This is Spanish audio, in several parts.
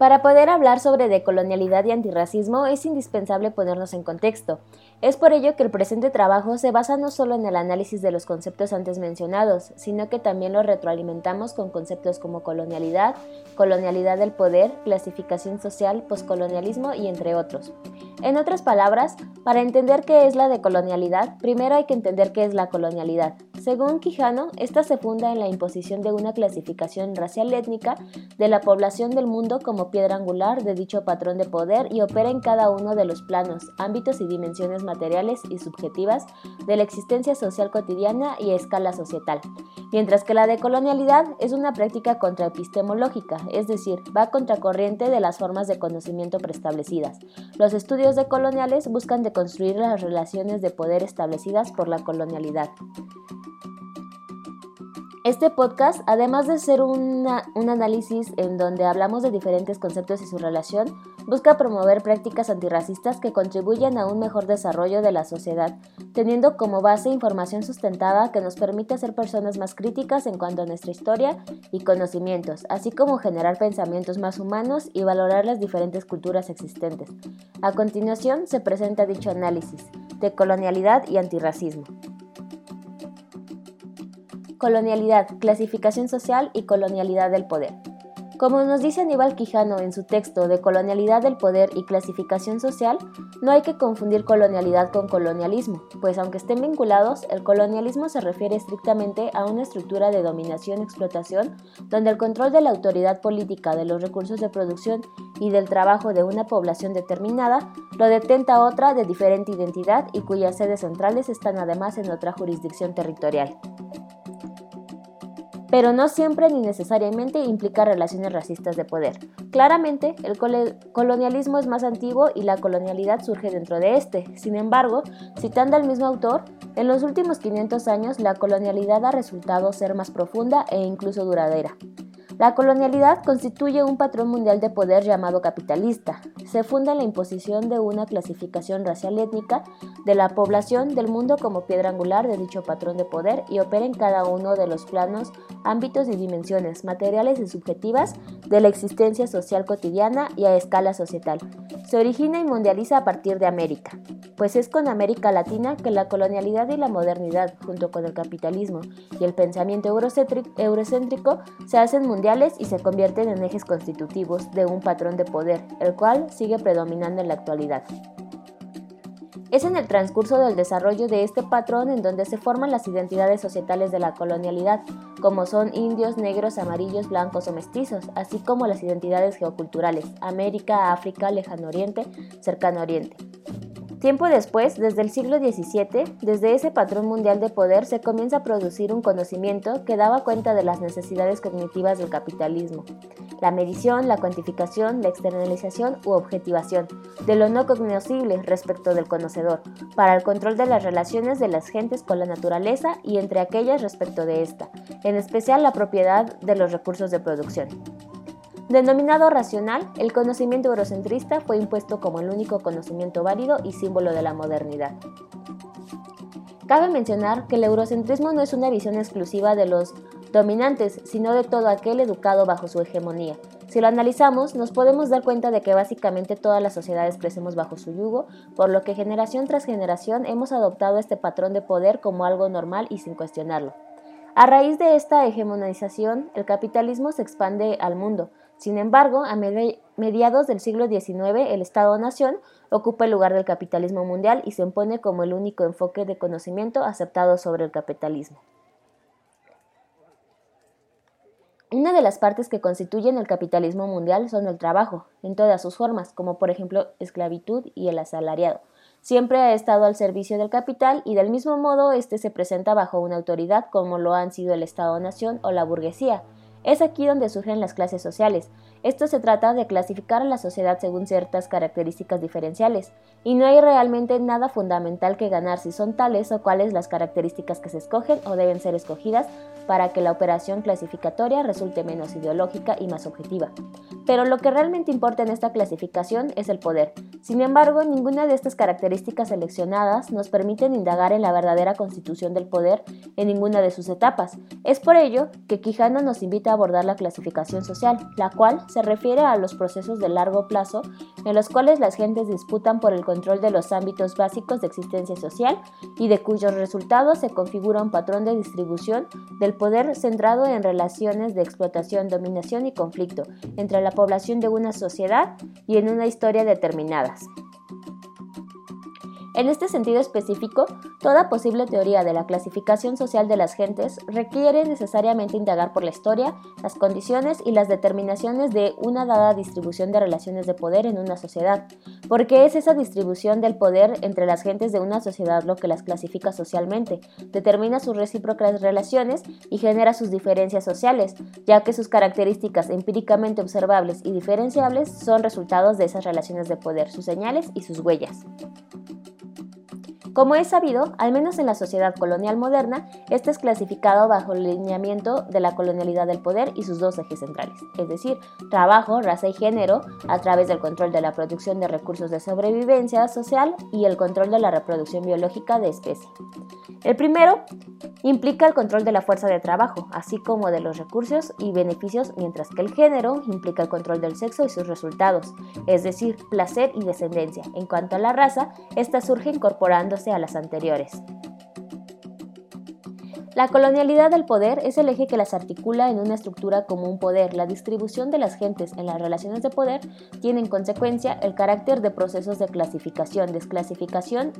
Para poder hablar sobre decolonialidad y antirracismo es indispensable ponernos en contexto. Es por ello que el presente trabajo se basa no solo en el análisis de los conceptos antes mencionados, sino que también lo retroalimentamos con conceptos como colonialidad, colonialidad del poder, clasificación social, poscolonialismo y entre otros. En otras palabras, para entender qué es la decolonialidad, primero hay que entender qué es la colonialidad. Según Quijano, esta se funda en la imposición de una clasificación racial étnica de la población del mundo como piedra angular de dicho patrón de poder y opera en cada uno de los planos, ámbitos y dimensiones materiales y subjetivas de la existencia social cotidiana y a escala societal. Mientras que la decolonialidad es una práctica contraepistemológica, es decir, va contracorriente de las formas de conocimiento preestablecidas. Los estudios decoloniales buscan deconstruir las relaciones de poder establecidas por la colonialidad. Este podcast, además de ser un análisis en donde hablamos de diferentes conceptos y su relación, busca promover prácticas antirracistas que contribuyan a un mejor desarrollo de la sociedad, teniendo como base información sustentada que nos permite ser personas más críticas en cuanto a nuestra historia y conocimientos, así como generar pensamientos más humanos y valorar las diferentes culturas existentes. A continuación se presenta dicho análisis de colonialidad y antirracismo. Colonialidad, clasificación social y colonialidad del poder. Como nos dice Aníbal Quijano en su texto de Colonialidad del Poder y Clasificación Social, no hay que confundir colonialidad con colonialismo, pues aunque estén vinculados, el colonialismo se refiere estrictamente a una estructura de dominación-explotación donde el control de la autoridad política de los recursos de producción y del trabajo de una población determinada lo detenta otra de diferente identidad y cuyas sedes centrales están además en otra jurisdicción territorial pero no siempre ni necesariamente implica relaciones racistas de poder. Claramente, el colonialismo es más antiguo y la colonialidad surge dentro de este. Sin embargo, citando al mismo autor, en los últimos 500 años la colonialidad ha resultado ser más profunda e incluso duradera. La colonialidad constituye un patrón mundial de poder llamado capitalista. Se funda en la imposición de una clasificación racial étnica de la población del mundo como piedra angular de dicho patrón de poder y opera en cada uno de los planos, ámbitos y dimensiones materiales y subjetivas de la existencia social cotidiana y a escala societal. Se origina y mundializa a partir de América, pues es con América Latina que la colonialidad y la modernidad, junto con el capitalismo y el pensamiento eurocéntrico, se hacen mundiales y se convierten en ejes constitutivos de un patrón de poder, el cual sigue predominando en la actualidad. Es en el transcurso del desarrollo de este patrón en donde se forman las identidades societales de la colonialidad, como son indios, negros, amarillos, blancos o mestizos, así como las identidades geoculturales, América, África, Lejano Oriente, Cercano Oriente. Tiempo después, desde el siglo XVII, desde ese patrón mundial de poder se comienza a producir un conocimiento que daba cuenta de las necesidades cognitivas del capitalismo, la medición, la cuantificación, la externalización u objetivación de lo no cognoscible respecto del conocedor, para el control de las relaciones de las gentes con la naturaleza y entre aquellas respecto de esta, en especial la propiedad de los recursos de producción. Denominado racional, el conocimiento eurocentrista fue impuesto como el único conocimiento válido y símbolo de la modernidad. Cabe mencionar que el eurocentrismo no es una visión exclusiva de los dominantes, sino de todo aquel educado bajo su hegemonía. Si lo analizamos, nos podemos dar cuenta de que básicamente todas las sociedades crecemos bajo su yugo, por lo que generación tras generación hemos adoptado este patrón de poder como algo normal y sin cuestionarlo. A raíz de esta hegemonización, el capitalismo se expande al mundo, sin embargo, a mediados del siglo XIX, el Estado-nación ocupa el lugar del capitalismo mundial y se impone como el único enfoque de conocimiento aceptado sobre el capitalismo. Una de las partes que constituyen el capitalismo mundial son el trabajo, en todas sus formas, como por ejemplo esclavitud y el asalariado. Siempre ha estado al servicio del capital y del mismo modo éste se presenta bajo una autoridad como lo han sido el Estado-nación o la burguesía, es aquí donde surgen las clases sociales. Esto se trata de clasificar a la sociedad según ciertas características diferenciales, y no hay realmente nada fundamental que ganar si son tales o cuáles las características que se escogen o deben ser escogidas para que la operación clasificatoria resulte menos ideológica y más objetiva. Pero lo que realmente importa en esta clasificación es el poder. Sin embargo, ninguna de estas características seleccionadas nos permiten indagar en la verdadera constitución del poder en ninguna de sus etapas. Es por ello que Quijano nos invita permite abordar la clasificación social, la cual se refiere a los procesos de largo plazo en los cuales las gentes disputan por el control de los ámbitos básicos de existencia social y de cuyos resultados se configura un patrón de distribución del poder centrado en relaciones de explotación, dominación y conflicto entre la población de una sociedad y en una historia determinadas. En este sentido específico, toda posible teoría de la clasificación social de las gentes requiere necesariamente indagar por la historia, las condiciones y las determinaciones de una dada distribución de relaciones de poder en una sociedad, porque es esa distribución del poder entre las gentes de una sociedad lo que las clasifica socialmente, determina sus recíprocas relaciones y genera sus diferencias sociales, ya que sus características empíricamente observables y diferenciables son resultados de esas relaciones de poder, sus señales y sus huellas. Como es sabido, al menos en la sociedad colonial moderna, este es clasificado bajo el lineamiento de la colonialidad del poder y sus dos ejes centrales, es decir, trabajo, raza y género, a través del control de la producción de recursos de sobrevivencia social y el control de la reproducción biológica de especie. El primero implica el control de la fuerza de trabajo, así como de los recursos y beneficios, mientras que el género implica el control del sexo y sus resultados, es decir, placer y descendencia. En cuanto a la raza, esta surge incorporándose a las anteriores. La colonialidad del poder es el eje que las articula en una estructura como un poder. La distribución de las gentes en las relaciones de poder tiene en consecuencia el carácter de procesos de clasificación, desclasificación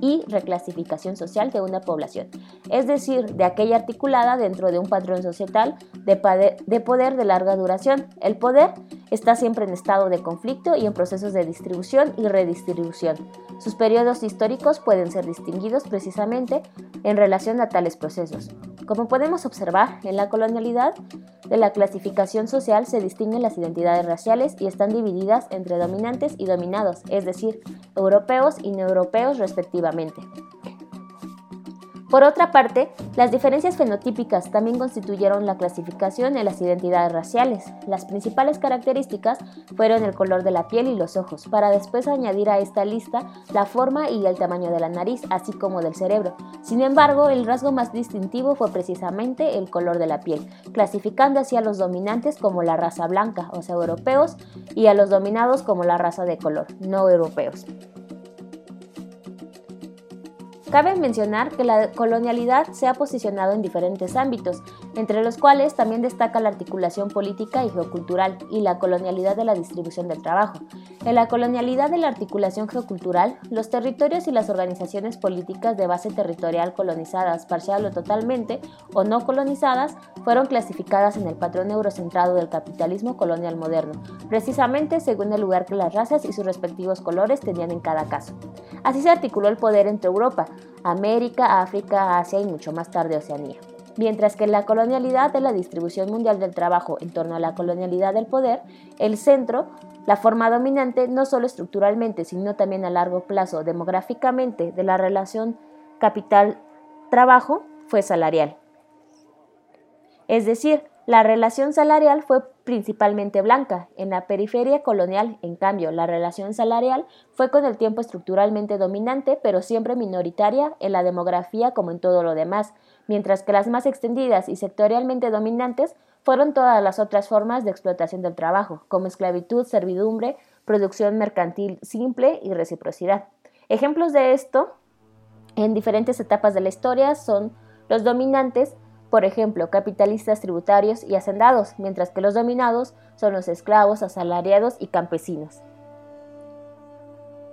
y reclasificación social de una población, es decir, de aquella articulada dentro de un patrón societal de poder de larga duración. El poder está siempre en estado de conflicto y en procesos de distribución y redistribución. Sus periodos históricos pueden ser distinguidos precisamente en relación a tales procesos. Como podemos observar, en la colonialidad de la clasificación social se distinguen las identidades raciales y están divididas entre dominantes y dominados, es decir, europeos y no europeos respectivamente. Por otra parte, las diferencias fenotípicas también constituyeron la clasificación en las identidades raciales. Las principales características fueron el color de la piel y los ojos, para después añadir a esta lista la forma y el tamaño de la nariz, así como del cerebro. Sin embargo, el rasgo más distintivo fue precisamente el color de la piel, clasificando así a los dominantes como la raza blanca, o sea, europeos, y a los dominados como la raza de color, no europeos. Cabe mencionar que la colonialidad se ha posicionado en diferentes ámbitos, entre los cuales también destaca la articulación política y geocultural y la colonialidad de la distribución del trabajo. En la colonialidad de la articulación geocultural, los territorios y las organizaciones políticas de base territorial colonizadas parcial o totalmente o no colonizadas fueron clasificadas en el patrón eurocentrado del capitalismo colonial moderno, precisamente según el lugar que las razas y sus respectivos colores tenían en cada caso. Así se articuló el poder entre Europa, América, África, Asia y mucho más tarde Oceanía. Mientras que la colonialidad de la distribución mundial del trabajo en torno a la colonialidad del poder, el centro, la forma dominante no solo estructuralmente, sino también a largo plazo demográficamente de la relación capital-trabajo, fue salarial. Es decir, la relación salarial fue principalmente blanca. En la periferia colonial, en cambio, la relación salarial fue con el tiempo estructuralmente dominante, pero siempre minoritaria en la demografía como en todo lo demás, mientras que las más extendidas y sectorialmente dominantes fueron todas las otras formas de explotación del trabajo, como esclavitud, servidumbre, producción mercantil simple y reciprocidad. Ejemplos de esto en diferentes etapas de la historia son los dominantes, por ejemplo, capitalistas tributarios y hacendados, mientras que los dominados son los esclavos, asalariados y campesinos.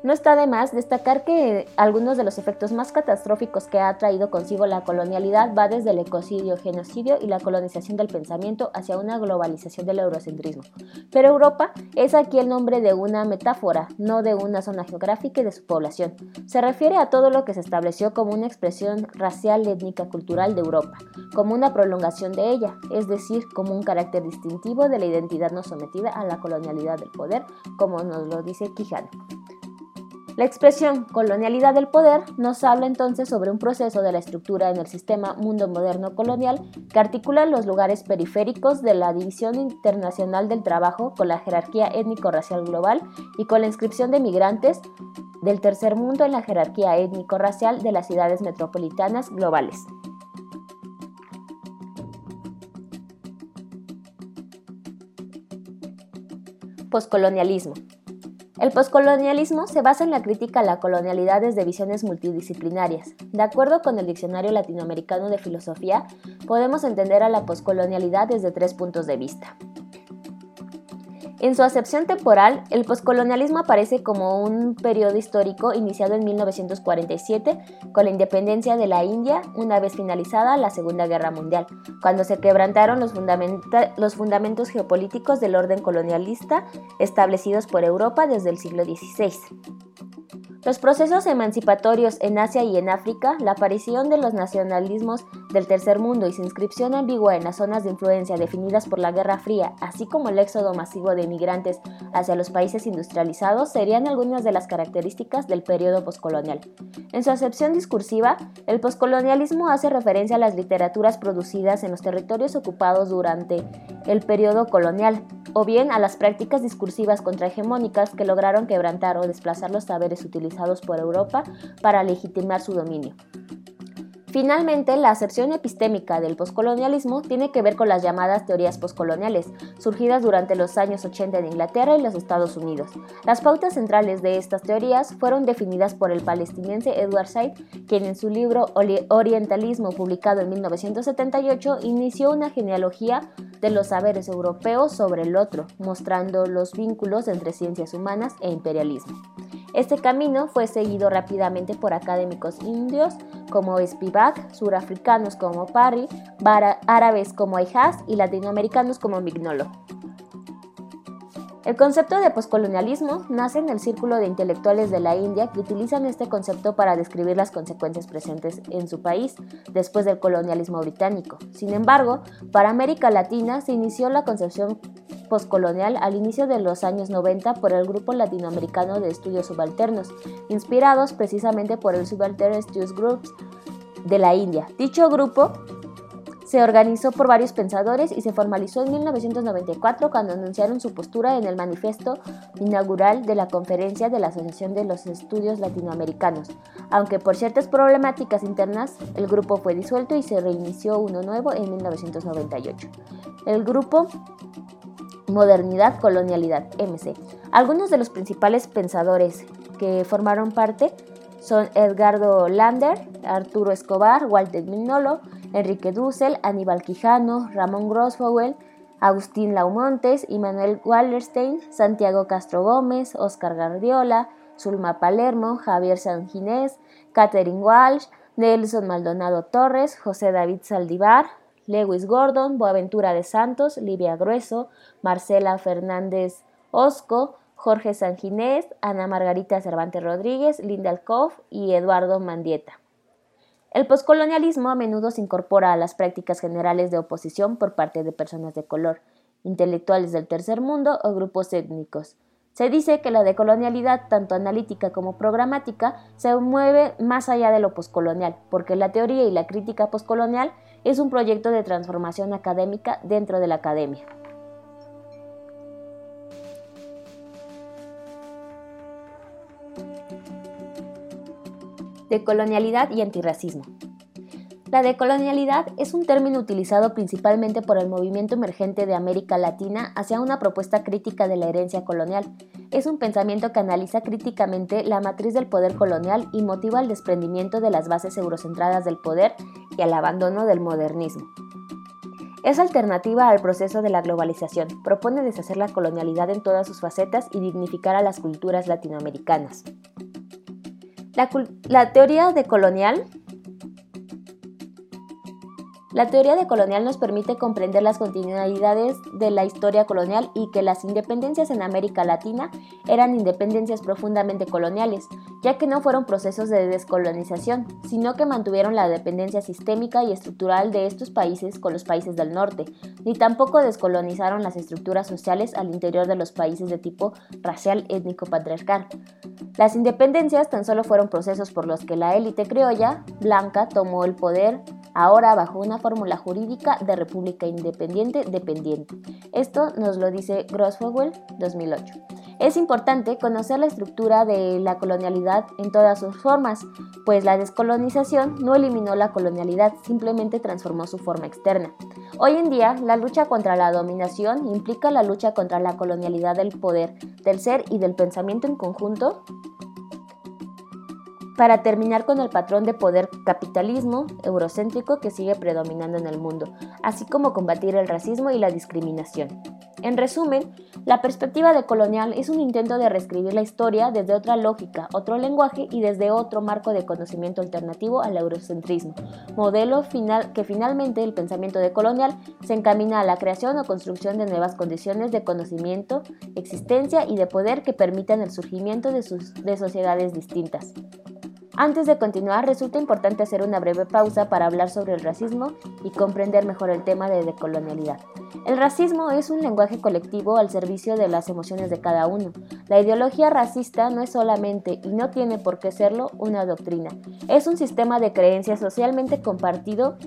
No está de más destacar que algunos de los efectos más catastróficos que ha traído consigo la colonialidad va desde el ecocidio, genocidio y la colonización del pensamiento hacia una globalización del eurocentrismo. Pero Europa es aquí el nombre de una metáfora, no de una zona geográfica y de su población. Se refiere a todo lo que se estableció como una expresión racial, étnica, cultural de Europa, como una prolongación de ella, es decir, como un carácter distintivo de la identidad no sometida a la colonialidad del poder, como nos lo dice Quijano. La expresión colonialidad del poder nos habla entonces sobre un proceso de la estructura en el sistema mundo moderno colonial que articula los lugares periféricos de la división internacional del trabajo con la jerarquía étnico-racial global y con la inscripción de migrantes del tercer mundo en la jerarquía étnico-racial de las ciudades metropolitanas globales. Poscolonialismo. El poscolonialismo se basa en la crítica a la colonialidad desde visiones multidisciplinarias. De acuerdo con el Diccionario Latinoamericano de Filosofía, podemos entender a la poscolonialidad desde tres puntos de vista. En su acepción temporal, el poscolonialismo aparece como un periodo histórico iniciado en 1947 con la independencia de la India una vez finalizada la Segunda Guerra Mundial, cuando se quebrantaron los, los fundamentos geopolíticos del orden colonialista establecidos por Europa desde el siglo XVI. Los procesos emancipatorios en Asia y en África, la aparición de los nacionalismos del tercer mundo y su inscripción ambigua en las zonas de influencia definidas por la Guerra Fría, así como el éxodo masivo de inmigrantes hacia los países industrializados, serían algunas de las características del periodo poscolonial. En su acepción discursiva, el poscolonialismo hace referencia a las literaturas producidas en los territorios ocupados durante el periodo colonial, o bien a las prácticas discursivas contrahegemónicas que lograron quebrantar o desplazar los saberes utilizados por Europa para legitimar su dominio. Finalmente, la acepción epistémica del poscolonialismo tiene que ver con las llamadas teorías poscoloniales, surgidas durante los años 80 en Inglaterra y los Estados Unidos. Las pautas centrales de estas teorías fueron definidas por el palestinense Edward Said, quien en su libro Orientalismo, publicado en 1978, inició una genealogía de los saberes europeos sobre el otro, mostrando los vínculos entre ciencias humanas e imperialismo. Este camino fue seguido rápidamente por académicos indios como Spivak, surafricanos como Parry, árabes como Ayhaz y latinoamericanos como Mignolo. El concepto de poscolonialismo nace en el círculo de intelectuales de la India que utilizan este concepto para describir las consecuencias presentes en su país después del colonialismo británico. Sin embargo, para América Latina se inició la concepción postcolonial al inicio de los años 90 por el Grupo Latinoamericano de Estudios Subalternos, inspirados precisamente por el Subaltern Studies Groups de la India. Dicho grupo se organizó por varios pensadores y se formalizó en 1994 cuando anunciaron su postura en el manifiesto inaugural de la conferencia de la Asociación de los Estudios Latinoamericanos. Aunque por ciertas problemáticas internas, el grupo fue disuelto y se reinició uno nuevo en 1998. El grupo Modernidad, Colonialidad, MC. Algunos de los principales pensadores que formaron parte son Edgardo Lander, Arturo Escobar, Walter Mignolo, Enrique Dussel, Aníbal Quijano, Ramón Grosfoguel, Agustín Laumontes, Immanuel Wallerstein, Santiago Castro Gómez, Oscar Gardiola, Zulma Palermo, Javier Sanginés, Catherine Walsh, Nelson Maldonado Torres, José David Saldivar, Lewis Gordon, Boaventura de Santos, Livia Grueso, Marcela Fernández Osco, Jorge Sanginés, Ana Margarita Cervantes Rodríguez, Linda Alcoff y Eduardo Mandieta. El poscolonialismo a menudo se incorpora a las prácticas generales de oposición por parte de personas de color, intelectuales del tercer mundo o grupos étnicos. Se dice que la decolonialidad, tanto analítica como programática, se mueve más allá de lo poscolonial, porque la teoría y la crítica poscolonial es un proyecto de transformación académica dentro de la academia. Decolonialidad y antirracismo. La decolonialidad es un término utilizado principalmente por el movimiento emergente de América Latina hacia una propuesta crítica de la herencia colonial. Es un pensamiento que analiza críticamente la matriz del poder colonial y motiva el desprendimiento de las bases eurocentradas del poder y al abandono del modernismo. Es alternativa al proceso de la globalización, propone deshacer la colonialidad en todas sus facetas y dignificar a las culturas latinoamericanas. La, teoría decolonial la teoría de colonial nos permite comprender las continuidades de la historia colonial y que las independencias en América Latina eran independencias profundamente coloniales, ya que no fueron procesos de descolonización, sino que mantuvieron la dependencia sistémica y estructural de estos países con los países del norte, ni tampoco descolonizaron las estructuras sociales al interior de los países de tipo racial étnico patriarcal. Las independencias tan solo fueron procesos por los que la élite criolla blanca tomó el poder ahora bajo una fórmula jurídica de república independiente dependiente. Esto nos lo dice Grossfogel 2008. Es importante conocer la estructura de la colonialidad en todas sus formas, pues la descolonización no eliminó la colonialidad, simplemente transformó su forma externa. Hoy en día, la lucha contra la dominación implica la lucha contra la colonialidad del poder, del ser y del pensamiento en conjunto para terminar con el patrón de poder capitalismo eurocéntrico que sigue predominando en el mundo, así como combatir el racismo y la discriminación. En resumen, la perspectiva de colonial es un intento de reescribir la historia desde otra lógica, otro lenguaje y desde otro marco de conocimiento alternativo al eurocentrismo, modelo final que finalmente el pensamiento de colonial se encamina a la creación o construcción de nuevas condiciones de conocimiento, existencia y de poder que permitan el surgimiento de, de sociedades distintas. Antes de continuar, resulta importante hacer una breve pausa para hablar sobre el racismo y comprender mejor el tema de decolonialidad. El racismo es un lenguaje colectivo al servicio de las emociones de cada uno. La ideología racista no es solamente, y no tiene por qué serlo, una doctrina. Es un sistema de creencias socialmente compartido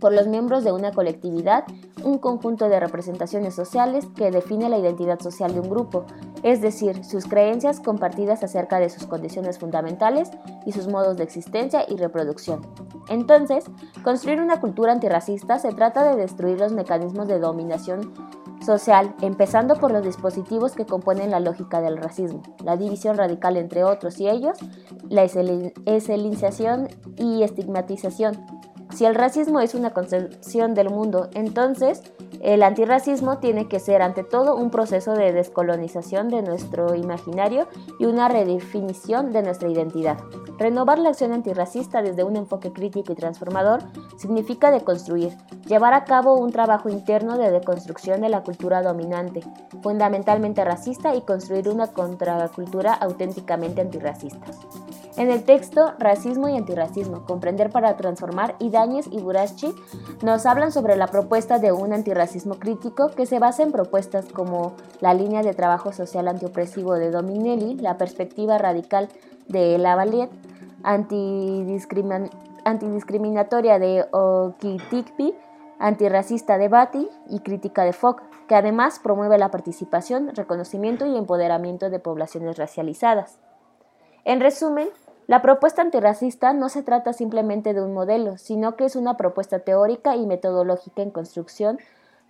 por los miembros de una colectividad, un conjunto de representaciones sociales que define la identidad social de un grupo, es decir, sus creencias compartidas acerca de sus condiciones fundamentales y sus modos de existencia y reproducción. Entonces, construir una cultura antirracista se trata de destruir los mecanismos de dominación social, empezando por los dispositivos que componen la lógica del racismo, la división radical entre otros y ellos, la escenización y estigmatización, si el racismo es una concepción del mundo, entonces el antirracismo tiene que ser ante todo un proceso de descolonización de nuestro imaginario y una redefinición de nuestra identidad. Renovar la acción antirracista desde un enfoque crítico y transformador significa deconstruir, llevar a cabo un trabajo interno de deconstrucción de la cultura dominante, fundamentalmente racista, y construir una contracultura auténticamente antirracista. En el texto Racismo y Antirracismo, Comprender para Transformar, Idañez y Burachi nos hablan sobre la propuesta de un antirracismo crítico que se basa en propuestas como la línea de trabajo social antiopresivo de Dominelli, la perspectiva radical de Lavalette, antidiscriminatoria de Okitikpi, antirracista de Bati y crítica de Fock, que además promueve la participación, reconocimiento y empoderamiento de poblaciones racializadas. En resumen, la propuesta antirracista no se trata simplemente de un modelo, sino que es una propuesta teórica y metodológica en construcción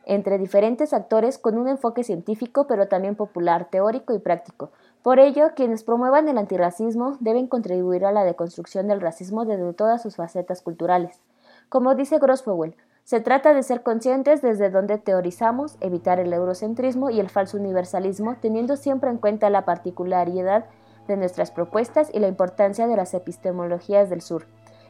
entre diferentes actores con un enfoque científico pero también popular, teórico y práctico. Por ello, quienes promuevan el antirracismo deben contribuir a la deconstrucción del racismo desde todas sus facetas culturales. Como dice Grosfowl, se trata de ser conscientes desde donde teorizamos, evitar el eurocentrismo y el falso universalismo, teniendo siempre en cuenta la particularidad de nuestras propuestas y la importancia de las epistemologías del sur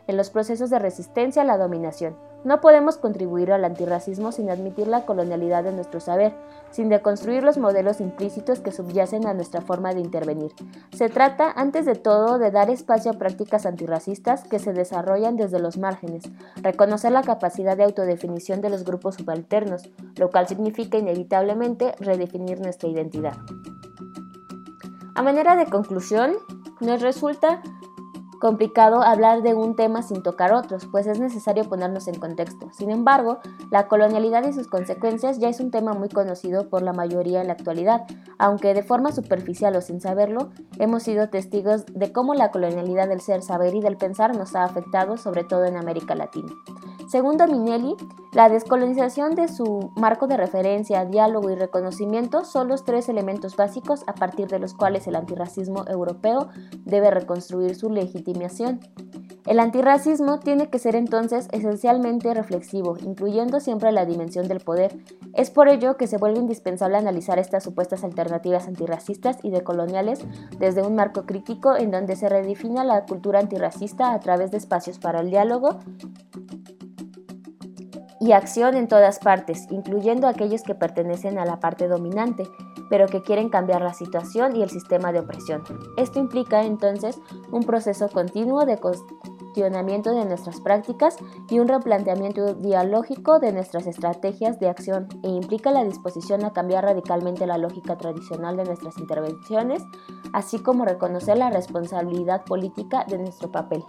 en los procesos de resistencia a la dominación. No podemos contribuir al antirracismo sin admitir la colonialidad de nuestro saber, sin deconstruir los modelos implícitos que subyacen a nuestra forma de intervenir. Se trata, antes de todo, de dar espacio a prácticas antirracistas que se desarrollan desde los márgenes, reconocer la capacidad de autodefinición de los grupos subalternos, lo cual significa inevitablemente redefinir nuestra identidad. A manera de conclusión, nos resulta complicado hablar de un tema sin tocar otros, pues es necesario ponernos en contexto. Sin embargo, la colonialidad y sus consecuencias ya es un tema muy conocido por la mayoría en la actualidad, aunque de forma superficial o sin saberlo, hemos sido testigos de cómo la colonialidad del ser, saber y del pensar nos ha afectado, sobre todo en América Latina. Según Dominelli, la descolonización de su marco de referencia, diálogo y reconocimiento son los tres elementos básicos a partir de los cuales el antirracismo europeo debe reconstruir su El antirracismo tiene que ser entonces esencialmente reflexivo, incluyendo siempre la dimensión del poder. Es por ello que se vuelve indispensable analizar estas supuestas alternativas antirracistas y decoloniales desde un marco crítico en donde se redefina la cultura antirracista a través de espacios para el diálogo y acción en todas partes, incluyendo aquellos que pertenecen a la parte dominante, pero que quieren cambiar la situación y el sistema de opresión. Esto implica entonces un proceso continuo de cuestionamiento de nuestras prácticas y un replanteamiento dialógico de nuestras estrategias de acción e implica la disposición a cambiar radicalmente la lógica tradicional de nuestras intervenciones, así como reconocer la responsabilidad política de nuestro papel.